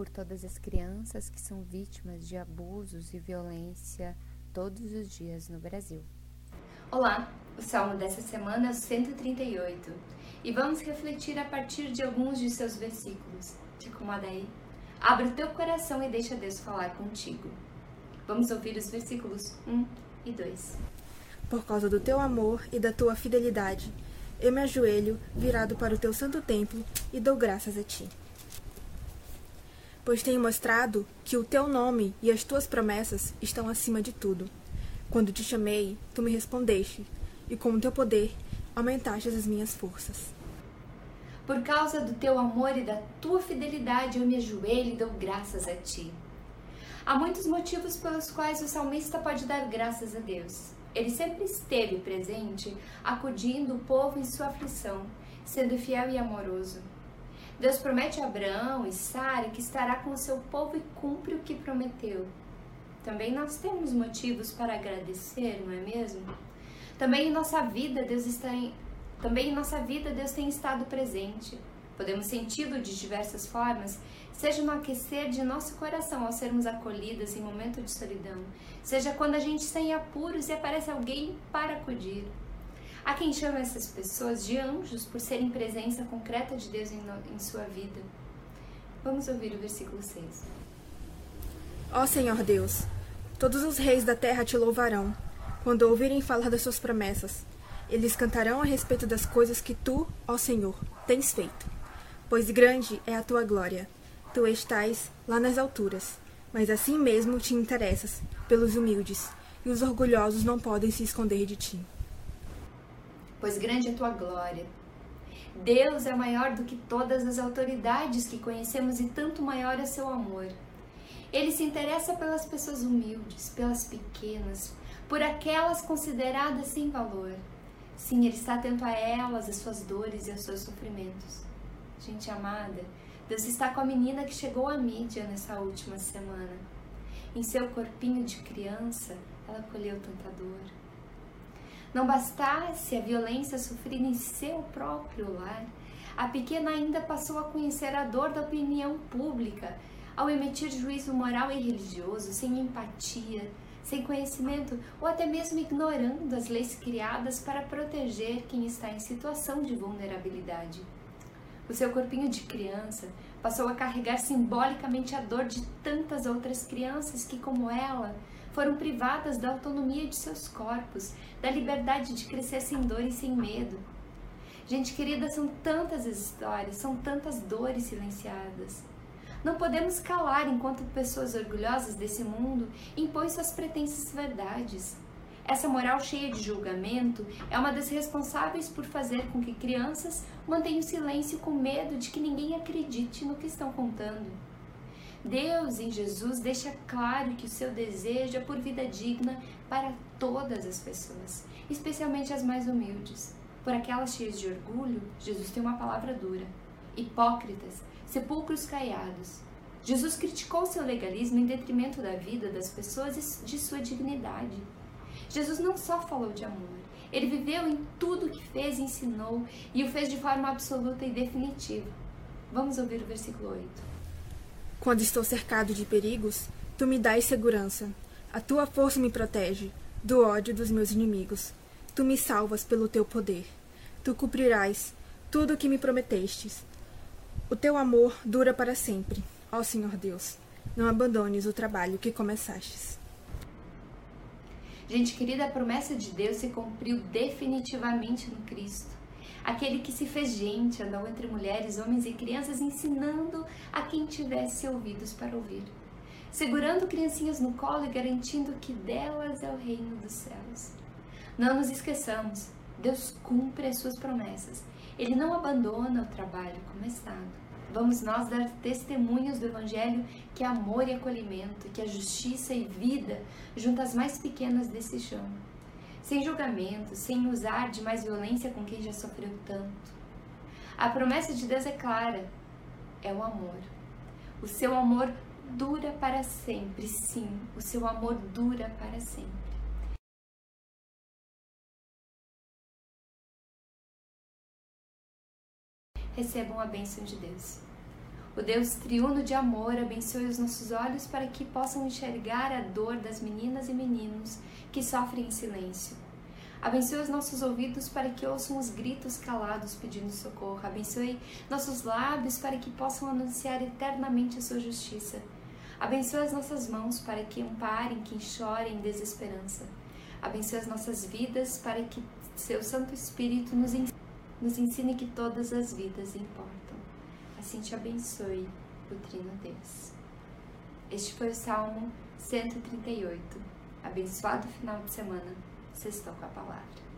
por todas as crianças que são vítimas de abusos e violência todos os dias no Brasil. Olá, o salmo dessa semana é o 138 e vamos refletir a partir de alguns de seus versículos. Te acomoda aí? Abre o teu coração e deixa Deus falar contigo. Vamos ouvir os versículos 1 e 2. Por causa do teu amor e da tua fidelidade, eu me ajoelho, virado para o teu santo templo, e dou graças a ti. Pois tenho mostrado que o teu nome e as tuas promessas estão acima de tudo. Quando te chamei, tu me respondeste, e com o teu poder aumentaste as minhas forças. Por causa do teu amor e da tua fidelidade, eu me ajoelho e dou graças a ti. Há muitos motivos pelos quais o salmista pode dar graças a Deus. Ele sempre esteve presente, acudindo o povo em sua aflição, sendo fiel e amoroso. Deus promete a Abraão e Sara que estará com o seu povo e cumpre o que prometeu. Também nós temos motivos para agradecer, não é mesmo? Também em nossa vida Deus está em... também em nossa vida Deus tem estado presente. Podemos senti-lo de diversas formas, seja no aquecer de nosso coração ao sermos acolhidas em momento de solidão, seja quando a gente está em apuros e aparece alguém para acudir. Há quem chama essas pessoas de anjos por serem presença concreta de Deus em, em sua vida. Vamos ouvir o versículo 6. Ó Senhor Deus, todos os reis da terra te louvarão, quando ouvirem falar das suas promessas. Eles cantarão a respeito das coisas que tu, ó Senhor, tens feito. Pois grande é a tua glória Tu estás lá nas alturas, mas assim mesmo te interessas pelos humildes, e os orgulhosos não podem se esconder de ti. Pois grande é tua glória. Deus é maior do que todas as autoridades que conhecemos e tanto maior é seu amor. Ele se interessa pelas pessoas humildes, pelas pequenas, por aquelas consideradas sem valor. Sim, ele está atento a elas, às suas dores e aos seus sofrimentos. Gente amada, Deus está com a menina que chegou à mídia nessa última semana. Em seu corpinho de criança, ela colheu tanta dor. Não bastasse a violência sofrida em seu próprio lar, a pequena ainda passou a conhecer a dor da opinião pública ao emitir juízo moral e religioso, sem empatia, sem conhecimento ou até mesmo ignorando as leis criadas para proteger quem está em situação de vulnerabilidade. O seu corpinho de criança passou a carregar simbolicamente a dor de tantas outras crianças que, como ela, foram privadas da autonomia de seus corpos, da liberdade de crescer sem dor e sem medo. Gente querida, são tantas as histórias, são tantas dores silenciadas. Não podemos calar enquanto pessoas orgulhosas desse mundo impõem suas pretensas verdades. Essa moral cheia de julgamento é uma das responsáveis por fazer com que crianças mantenham silêncio com medo de que ninguém acredite no que estão contando. Deus em Jesus deixa claro que o seu desejo é por vida digna para todas as pessoas, especialmente as mais humildes. Por aquelas cheias de orgulho, Jesus tem uma palavra dura. Hipócritas, sepulcros caiados. Jesus criticou seu legalismo em detrimento da vida das pessoas e de sua dignidade. Jesus não só falou de amor, ele viveu em tudo o que fez e ensinou e o fez de forma absoluta e definitiva. Vamos ouvir o versículo 8. Quando estou cercado de perigos, tu me dás segurança. A tua força me protege do ódio dos meus inimigos. Tu me salvas pelo teu poder. Tu cumprirás tudo o que me prometestes. O teu amor dura para sempre. Ó Senhor Deus, não abandones o trabalho que começastes. Gente querida, a promessa de Deus se cumpriu definitivamente no Cristo. Aquele que se fez gente, andou entre mulheres, homens e crianças, ensinando a quem tivesse ouvidos para ouvir, segurando criancinhas no colo e garantindo que delas é o reino dos céus. Não nos esqueçamos, Deus cumpre as suas promessas. Ele não abandona o trabalho começado. Vamos nós dar testemunhos do Evangelho que é amor e acolhimento, que é justiça e vida junto às mais pequenas desse chão. Sem julgamento, sem usar de mais violência com quem já sofreu tanto. A promessa de Deus é clara: é o amor. O seu amor dura para sempre, sim, o seu amor dura para sempre. Recebam a bênção de Deus. O Deus triuno de amor abençoe os nossos olhos para que possam enxergar a dor das meninas e meninos que sofrem em silêncio. Abençoe os nossos ouvidos para que ouçam os gritos calados pedindo socorro. Abençoe nossos lábios para que possam anunciar eternamente a sua justiça. Abençoe as nossas mãos para que amparem quem chora em desesperança. Abençoe as nossas vidas para que seu Santo Espírito nos ensine, nos ensine que todas as vidas importam. Assim te abençoe o Trino Deus. Este foi o Salmo 138. Abençoado final de semana. Vocês estão com a palavra.